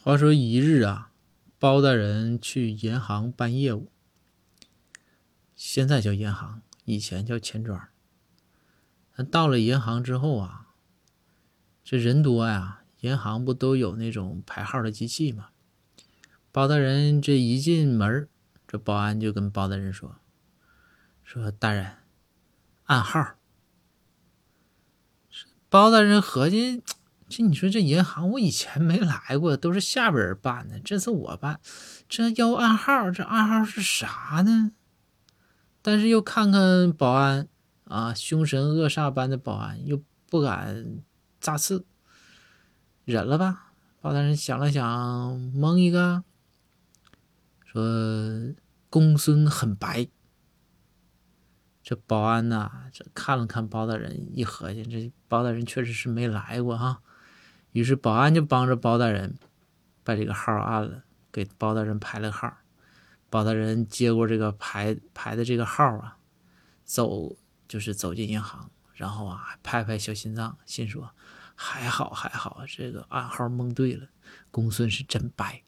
话说一日啊，包大人去银行办业务，现在叫银行，以前叫钱庄。到了银行之后啊，这人多呀，银行不都有那种排号的机器吗？包大人这一进门，这保安就跟包大人说：“说大人，暗号。”包大人合计。这你说这银行我以前没来过，都是下边人办的，这次我办，这要暗号，这暗号是啥呢？但是又看看保安啊，凶神恶煞般的保安，又不敢咋刺，忍了吧。包大人想了想，蒙一个，说公孙很白。这保安呐，这看了看包大人，一合计，这包大人确实是没来过哈。于是保安就帮着包大人把这个号按了，给包大人排了号。包大人接过这个排排的这个号啊，走就是走进银行，然后啊拍拍小心脏，心说还好还好，这个暗号蒙对了，公孙是真白。